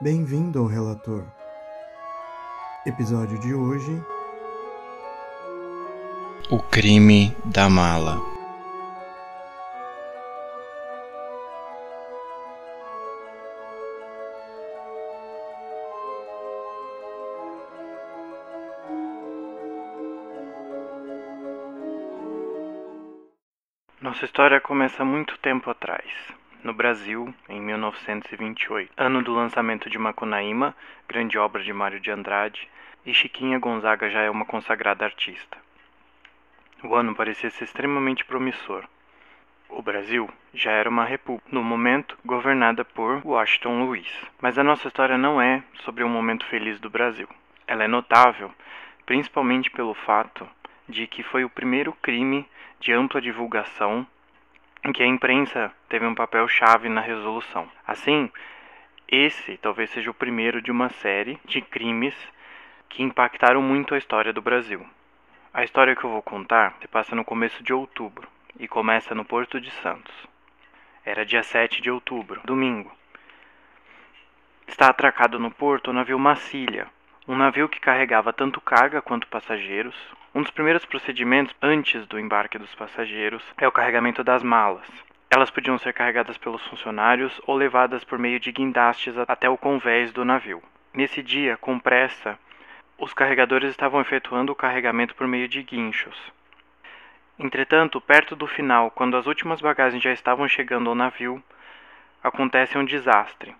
Bem-vindo ao relator. Episódio de hoje: O crime da mala. Nossa história começa muito tempo atrás, no Brasil, em 1928, ano do lançamento de Macunaíma, grande obra de Mário de Andrade, e Chiquinha Gonzaga já é uma consagrada artista. O ano parecia ser extremamente promissor. O Brasil já era uma república, no momento governada por Washington Luiz. Mas a nossa história não é sobre um momento feliz do Brasil. Ela é notável, principalmente pelo fato de que foi o primeiro crime de ampla divulgação em que a imprensa teve um papel chave na resolução. Assim, esse talvez seja o primeiro de uma série de crimes que impactaram muito a história do Brasil. A história que eu vou contar se passa no começo de outubro e começa no Porto de Santos. Era dia 7 de outubro, domingo. Está atracado no porto o navio Macília, um navio que carregava tanto carga quanto passageiros. Um dos primeiros procedimentos antes do embarque dos passageiros é o carregamento das malas. Elas podiam ser carregadas pelos funcionários ou levadas por meio de guindastes até o convés do navio. Nesse dia, com pressa, os carregadores estavam efetuando o carregamento por meio de guinchos. Entretanto, perto do final, quando as últimas bagagens já estavam chegando ao navio, acontece um desastre.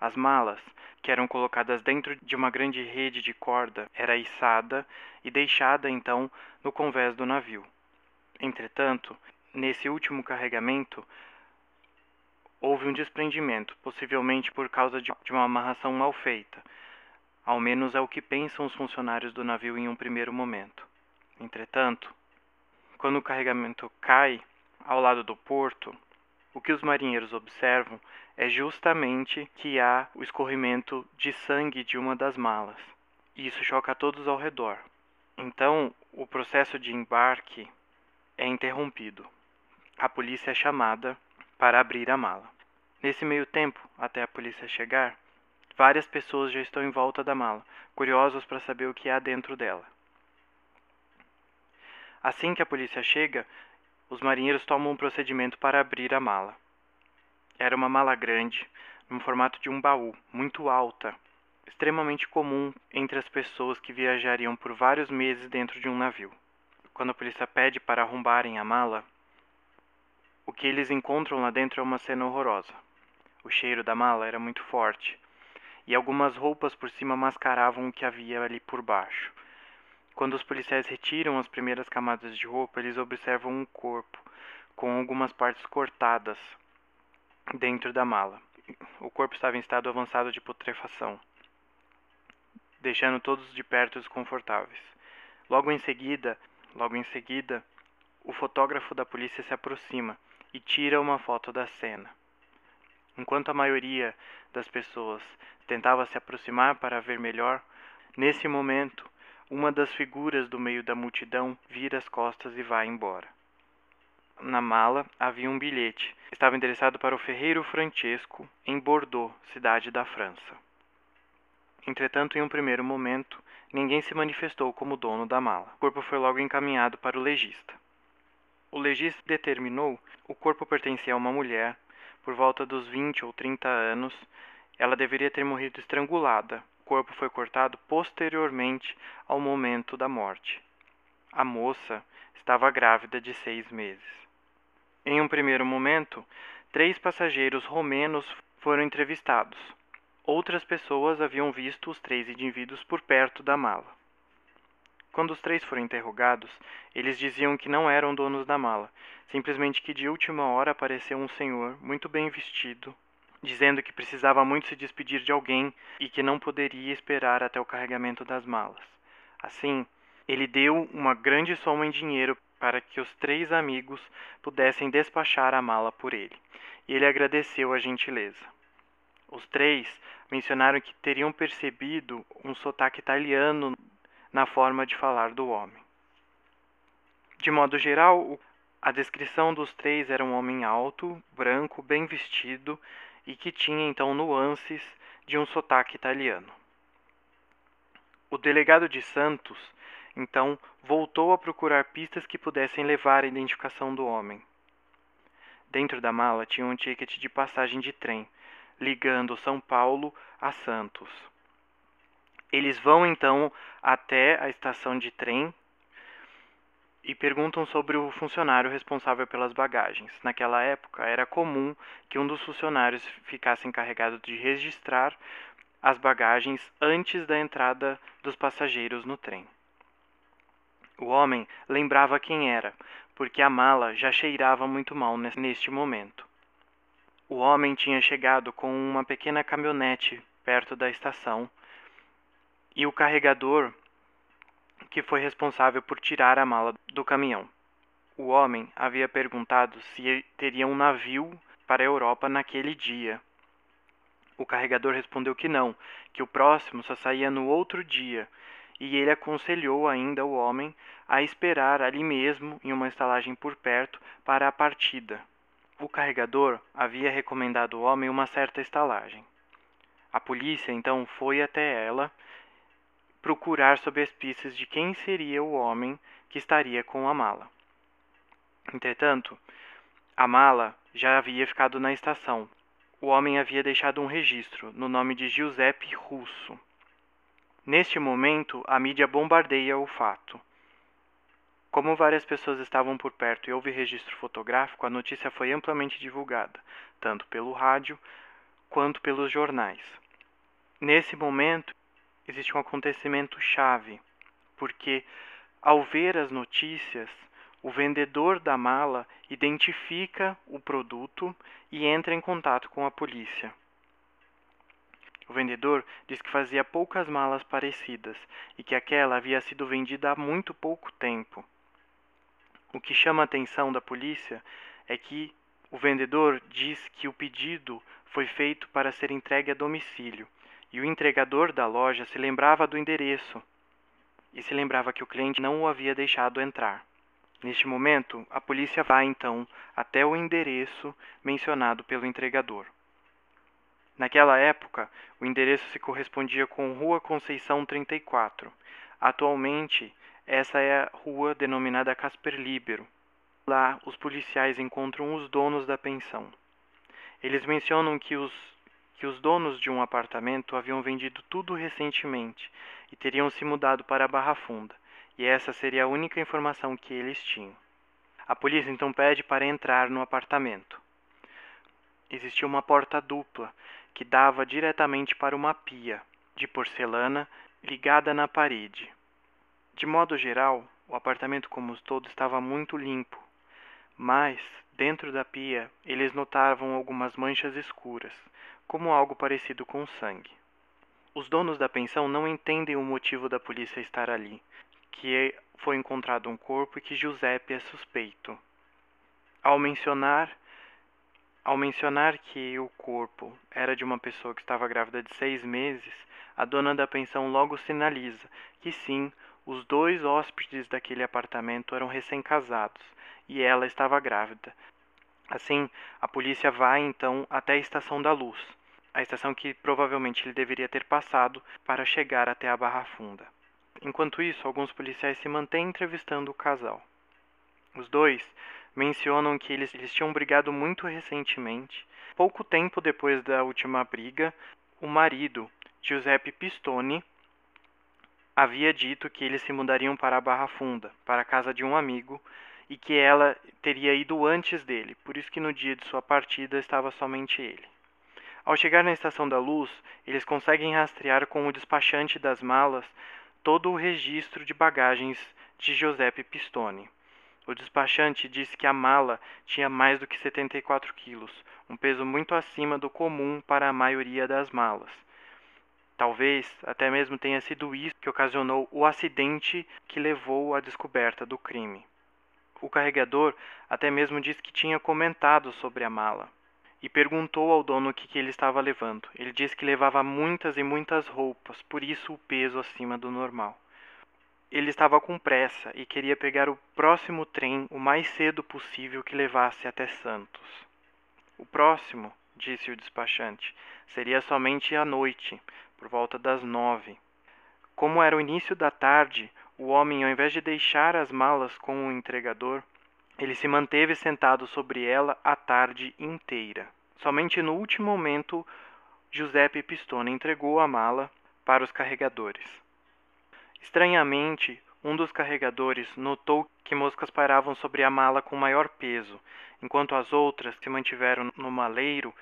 As malas, que eram colocadas dentro de uma grande rede de corda, era içada e deixada então no convés do navio. Entretanto, nesse último carregamento, houve um desprendimento, possivelmente por causa de uma amarração mal feita. Ao menos é o que pensam os funcionários do navio em um primeiro momento. Entretanto, quando o carregamento cai ao lado do porto, o que os marinheiros observam é justamente que há o escorrimento de sangue de uma das malas. E isso choca a todos ao redor. Então, o processo de embarque é interrompido. A polícia é chamada para abrir a mala. Nesse meio tempo, até a polícia chegar, várias pessoas já estão em volta da mala, curiosos para saber o que há dentro dela. Assim que a polícia chega, os marinheiros tomam um procedimento para abrir a mala. Era uma mala grande, no formato de um baú, muito alta, extremamente comum entre as pessoas que viajariam por vários meses dentro de um navio. Quando a polícia pede para arrombarem a mala, o que eles encontram lá dentro é uma cena horrorosa. O cheiro da mala era muito forte, e algumas roupas por cima mascaravam o que havia ali por baixo. Quando os policiais retiram as primeiras camadas de roupa, eles observam um corpo com algumas partes cortadas dentro da mala. O corpo estava em estado avançado de putrefação, deixando todos de perto desconfortáveis. Logo em seguida, logo em seguida, o fotógrafo da polícia se aproxima e tira uma foto da cena. Enquanto a maioria das pessoas tentava se aproximar para ver melhor, nesse momento, uma das figuras do meio da multidão vira as costas e vai embora. Na mala havia um bilhete. Estava endereçado para o ferreiro Francesco, em Bordeaux, cidade da França. Entretanto, em um primeiro momento, ninguém se manifestou como dono da mala. O corpo foi logo encaminhado para o legista. O legista determinou o corpo pertencia a uma mulher, por volta dos 20 ou 30 anos. Ela deveria ter morrido estrangulada. O corpo foi cortado posteriormente ao momento da morte. A moça estava grávida de seis meses. Em um primeiro momento, três passageiros romenos foram entrevistados. Outras pessoas haviam visto os três indivíduos por perto da mala. Quando os três foram interrogados, eles diziam que não eram donos da mala, simplesmente que de última hora apareceu um senhor muito bem vestido, dizendo que precisava muito se despedir de alguém e que não poderia esperar até o carregamento das malas. Assim, ele deu uma grande soma em dinheiro para que os três amigos pudessem despachar a mala por ele, e ele agradeceu a gentileza. Os três mencionaram que teriam percebido um sotaque italiano na forma de falar do homem. De modo geral, A descrição dos três era um homem alto, branco, bem vestido e que tinha então nuances de um sotaque italiano. O delegado de Santos, então, voltou a procurar pistas que pudessem levar à identificação do homem. Dentro da mala tinha um ticket de passagem de trem, ligando São Paulo a Santos. Eles vão então até a estação de trem e perguntam sobre o funcionário responsável pelas bagagens. Naquela época, era comum que um dos funcionários ficasse encarregado de registrar as bagagens antes da entrada dos passageiros no trem. O homem lembrava quem era, porque a mala já cheirava muito mal neste momento. O homem tinha chegado com uma pequena caminhonete perto da estação e o carregador que foi responsável por tirar a mala do caminhão. O homem havia perguntado se teria um navio para a Europa naquele dia. O carregador respondeu que não, que o próximo só saía no outro dia, e ele aconselhou ainda o homem a esperar ali mesmo, em uma estalagem por perto, para a partida. O carregador havia recomendado ao homem uma certa estalagem. A polícia então foi até ela procurar sob as pistas de quem seria o homem que estaria com a mala. Entretanto, a mala já havia ficado na estação. O homem havia deixado um registro no nome de Giuseppe Russo. Neste momento, a mídia bombardeia o fato. Como várias pessoas estavam por perto e houve registro fotográfico, a notícia foi amplamente divulgada, tanto pelo rádio quanto pelos jornais. Nesse momento, existe um acontecimento chave, porque ao ver as notícias, o vendedor da mala identifica o produto e entra em contato com a polícia. O vendedor diz que fazia poucas malas parecidas e que aquela havia sido vendida há muito pouco tempo. O que chama a atenção da polícia é que o vendedor diz que o pedido foi feito para ser entregue a domicílio e o entregador da loja se lembrava do endereço e se lembrava que o cliente não o havia deixado entrar. Neste momento, a polícia vai então até o endereço mencionado pelo entregador. Naquela época, o endereço se correspondia com Rua Conceição 34. Atualmente, essa é a rua denominada Casper Libero. Lá, os policiais encontram os donos da pensão. Eles mencionam que os que os donos de um apartamento haviam vendido tudo recentemente e teriam se mudado para a Barra Funda, e essa seria a única informação que eles tinham. A polícia então pede para entrar no apartamento. Existia uma porta dupla que dava diretamente para uma pia de porcelana ligada na parede. De modo geral, o apartamento como um todo estava muito limpo, mas dentro da pia eles notavam algumas manchas escuras, como algo parecido com sangue. Os donos da pensão não entendem o motivo da polícia estar ali, que foi encontrado um corpo e que Giuseppe é suspeito. Ao mencionar ao mencionar que o corpo era de uma pessoa que estava grávida de seis meses, a dona da pensão logo sinaliza que sim, os dois hóspedes daquele apartamento eram recém-casados e ela estava grávida, Assim, a polícia vai então até a estação da luz, a estação que provavelmente ele deveria ter passado para chegar até a Barra Funda. Enquanto isso, alguns policiais se mantêm entrevistando o casal. Os dois mencionam que eles, eles tinham brigado muito recentemente. Pouco tempo depois da última briga, o marido, Giuseppe Pistone, havia dito que eles se mudariam para a Barra Funda, para a casa de um amigo, e que ela teria ido antes dele, por isso que no dia de sua partida estava somente ele. Ao chegar na estação da luz, eles conseguem rastrear com o despachante das malas todo o registro de bagagens de Giuseppe Pistone. O despachante disse que a mala tinha mais do que 74 quilos, um peso muito acima do comum para a maioria das malas. Talvez até mesmo tenha sido isso que ocasionou o acidente que levou à descoberta do crime. O carregador até mesmo disse que tinha comentado sobre a mala e perguntou ao dono o que, que ele estava levando. Ele disse que levava muitas e muitas roupas, por isso o peso acima do normal. Ele estava com pressa e queria pegar o próximo trem o mais cedo possível que levasse até Santos. O próximo, disse o despachante, seria somente à noite, por volta das nove. Como era o início da tarde, o homem, ao invés de deixar as malas com o entregador, ele se manteve sentado sobre ela a tarde inteira. Somente no último momento, Giuseppe Pistone entregou a mala para os carregadores. Estranhamente, um dos carregadores notou que moscas pairavam sobre a mala com maior peso, enquanto as outras, que mantiveram no maleiro,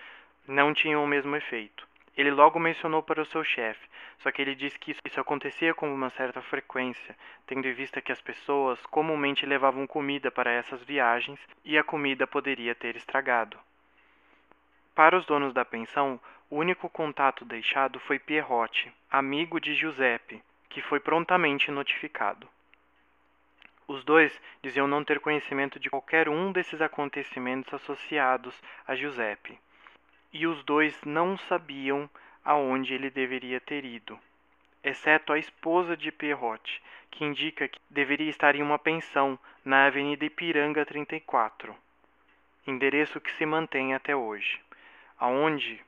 não tinham o mesmo efeito. Ele logo mencionou para o seu chefe, só que ele disse que isso, acontecia com uma certa frequência, tendo em vista que as pessoas comumente levavam comida para essas viagens e a comida poderia ter estragado. Para os donos da pensão, o único contato deixado foi Pierrotti, amigo de Giuseppe, que foi prontamente notificado. Os dois diziam não ter conhecimento de qualquer um desses acontecimentos associados a Giuseppe e os dois não sabiam aonde ele deveria ter ido, exceto a esposa de Pierrot, que indica que deveria estar em uma pensão na Avenida Ipiranga 34, endereço que se mantém até hoje, aonde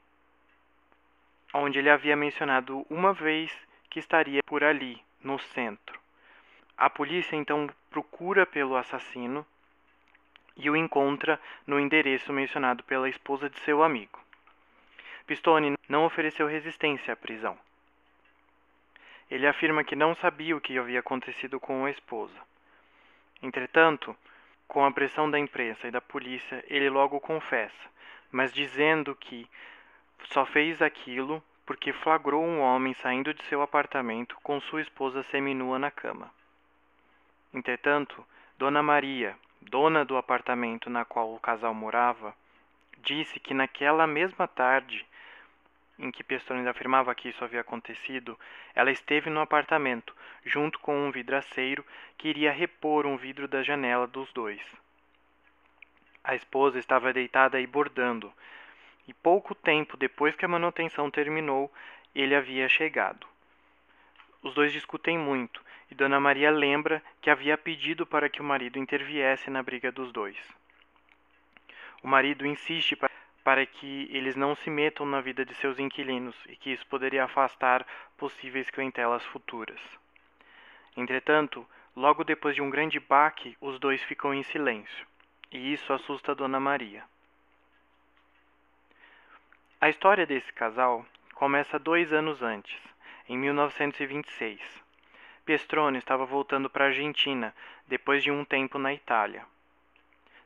onde ele havia mencionado uma vez que estaria por ali, no centro. A polícia então procura pelo assassino e o encontra no endereço mencionado pela esposa de seu amigo. Pistone não ofereceu resistência à prisão. Ele afirma que não sabia o que havia acontecido com a esposa. Entretanto, com a pressão da imprensa e da polícia, ele logo confessa, mas dizendo que só fez aquilo porque flagrou um homem saindo de seu apartamento com sua esposa seminua na cama. Entretanto, Dona Maria, dona do apartamento na qual o casal morava, disse que naquela mesma tarde em que Pestone afirmava que isso havia acontecido, ela esteve no apartamento, junto com um vidraceiro que iria repor um vidro da janela dos dois. A esposa estava deitada e bordando, e pouco tempo depois que a manutenção terminou, ele havia chegado. Os dois discutem muito, e Dona Maria lembra que havia pedido para que o marido interviesse na briga dos dois. O marido insiste para que eles não se metam na vida de seus inquilinos e que isso poderia afastar possíveis clientelas futuras. Entretanto, logo depois de um grande baque, os dois ficam em silêncio, e isso assusta Dona Maria. A história desse casal começa dois anos antes, em 1926. Pestrone estava voltando para a Argentina depois de um tempo na Itália.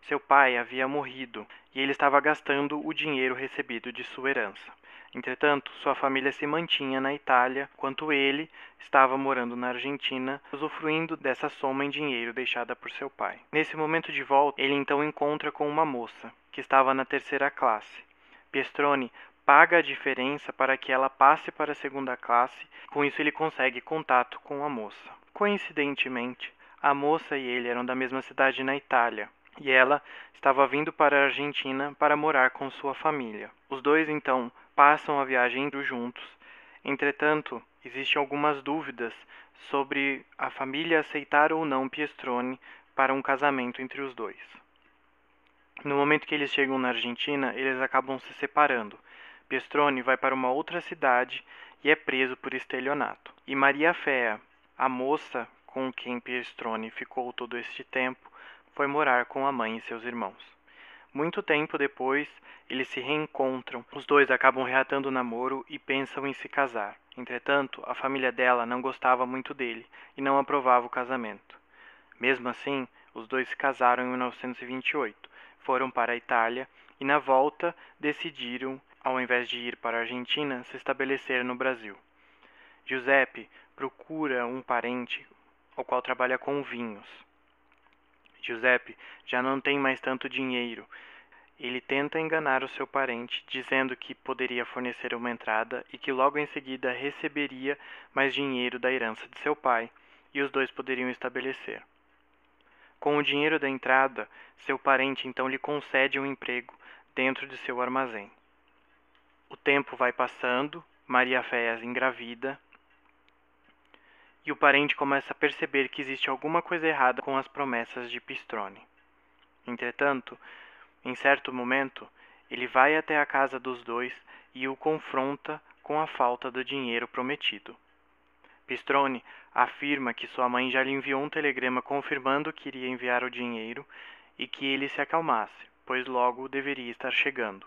Seu pai havia morrido e ele estava gastando o dinheiro recebido de sua herança. Entretanto, sua família se mantinha na Itália, enquanto ele estava morando na Argentina, usufruindo dessa soma em dinheiro deixada por seu pai. Nesse momento de volta, ele então encontra com uma moça, que estava na terceira classe. Piestrone paga a diferença para que ela passe para a segunda classe, com isso ele consegue contato com a moça. Coincidentemente, a moça e ele eram da mesma cidade na Itália, e ela estava vindo para a Argentina para morar com sua família. Os dois então passam a viagem juntos. Entretanto, existem algumas dúvidas sobre a família aceitar ou não Piestrone para um casamento entre os dois. No momento que eles chegam na Argentina, eles acabam se separando. Piestrone vai para uma outra cidade e é preso por estelionato. E Maria Fea, a moça com quem Piestrone ficou todo este tempo, foi morar com a mãe e seus irmãos. Muito tempo depois, eles se reencontram. Os dois acabam reatando o namoro e pensam em se casar. Entretanto, a família dela não gostava muito dele e não aprovava o casamento. Mesmo assim, os dois se casaram em 1928, foram para a Itália e, na volta, decidiram, ao invés de ir para a Argentina, se estabelecer no Brasil. Giuseppe procura um parente ao qual trabalha com vinhos. Giuseppe já não tem mais tanto dinheiro. Ele tenta enganar o seu parente, dizendo que poderia fornecer uma entrada e que logo em seguida receberia mais dinheiro da herança de seu pai, e os dois poderiam estabelecer. Com o dinheiro da entrada, seu parente então lhe concede um emprego dentro de seu armazém. O tempo vai passando, Maria Féas engravida, e o parente começa a perceber que existe alguma coisa errada com as promessas de Pistrone. Entretanto, em certo momento, ele vai até a casa dos dois e o confronta com a falta do dinheiro prometido. Pistrone afirma que sua mãe já lhe enviou um telegrama confirmando que iria enviar o dinheiro e que ele se acalmasse, pois logo deveria estar chegando.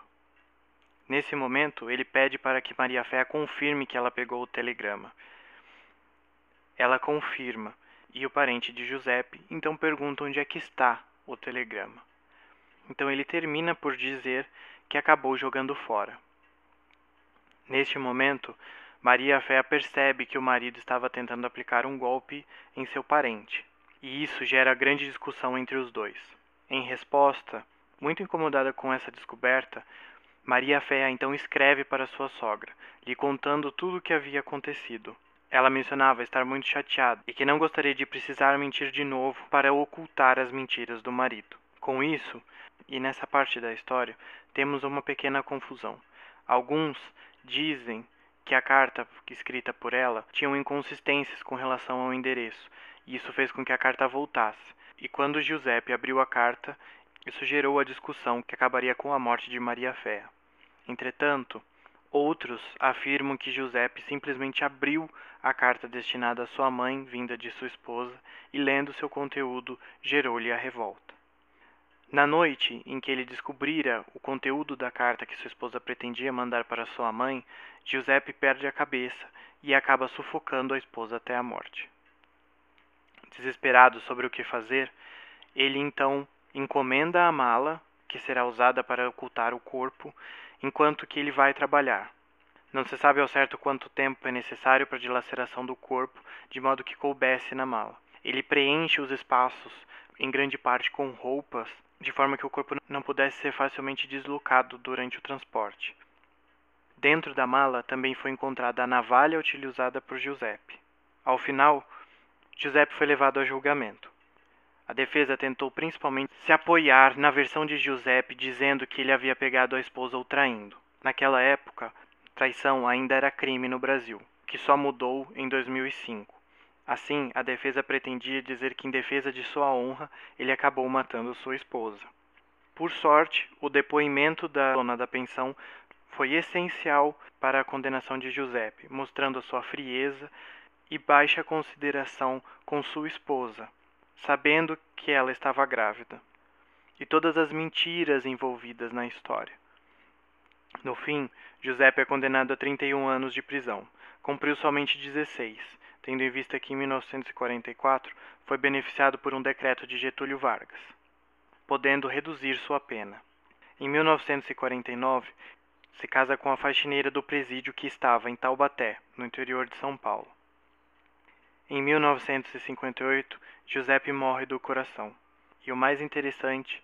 Nesse momento, ele pede para que Maria Fé confirme que ela pegou o telegrama. Ela confirma, e o parente de Giuseppe então pergunta onde é que está o telegrama. Então ele termina por dizer que acabou jogando fora. Neste momento, Maria Fé percebe que o marido estava tentando aplicar um golpe em seu parente, e isso gera grande discussão entre os dois. Em resposta, muito incomodada com essa descoberta, Maria Fé então escreve para sua sogra, lhe contando tudo o que havia acontecido. Ela mencionava estar muito chateada e que não gostaria de precisar mentir de novo para ocultar as mentiras do marido. Com isso, e nessa parte da história, temos uma pequena confusão. Alguns dizem que a carta escrita por ela tinha inconsistências com relação ao endereço, e isso fez com que a carta voltasse. E quando Giuseppe abriu a carta, isso gerou a discussão que acabaria com a morte de Maria Fé. Entretanto, outros afirmam que Giuseppe simplesmente abriu a carta destinada à sua mãe, vinda de sua esposa, e lendo seu conteúdo, gerou-lhe a revolta. Na noite em que ele descobrira o conteúdo da carta que sua esposa pretendia mandar para sua mãe, Giuseppe perde a cabeça e acaba sufocando a esposa até a morte. Desesperado sobre o que fazer, ele então encomenda a mala, que será usada para ocultar o corpo, enquanto que ele vai trabalhar. Não se sabe ao certo quanto tempo é necessário para a dilaceração do corpo, de modo que coubesse na mala. Ele preenche os espaços, em grande parte com roupas, de forma que o corpo não pudesse ser facilmente deslocado durante o transporte. Dentro da mala também foi encontrada a navalha utilizada por Giuseppe. Ao final, Giuseppe foi levado a julgamento. A defesa tentou principalmente se apoiar na versão de Giuseppe dizendo que ele havia pegado a esposa ou traindo. Naquela época, traição ainda era crime no Brasil, que só mudou em 2005. Assim, a defesa pretendia dizer que, em defesa de sua honra, ele acabou matando sua esposa. Por sorte, o depoimento da dona da pensão foi essencial para a condenação de Giuseppe, mostrando a sua frieza e baixa consideração com sua esposa, sabendo que ela estava grávida, e todas as mentiras envolvidas na história. No fim, Giuseppe é condenado a 31 anos de prisão. Cumpriu somente 16, tendo em vista que em 1944 foi beneficiado por um decreto de Getúlio Vargas, podendo reduzir sua pena. Em 1949, se casa com a faxineira do presídio que estava em Taubaté, no interior de São Paulo. Em 1958, Giuseppe morre do coração. E o mais interessante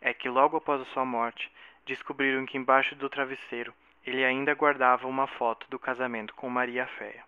é que logo após a sua morte, descobriram que embaixo do travesseiro ele ainda guardava uma foto do casamento com Maria Féia.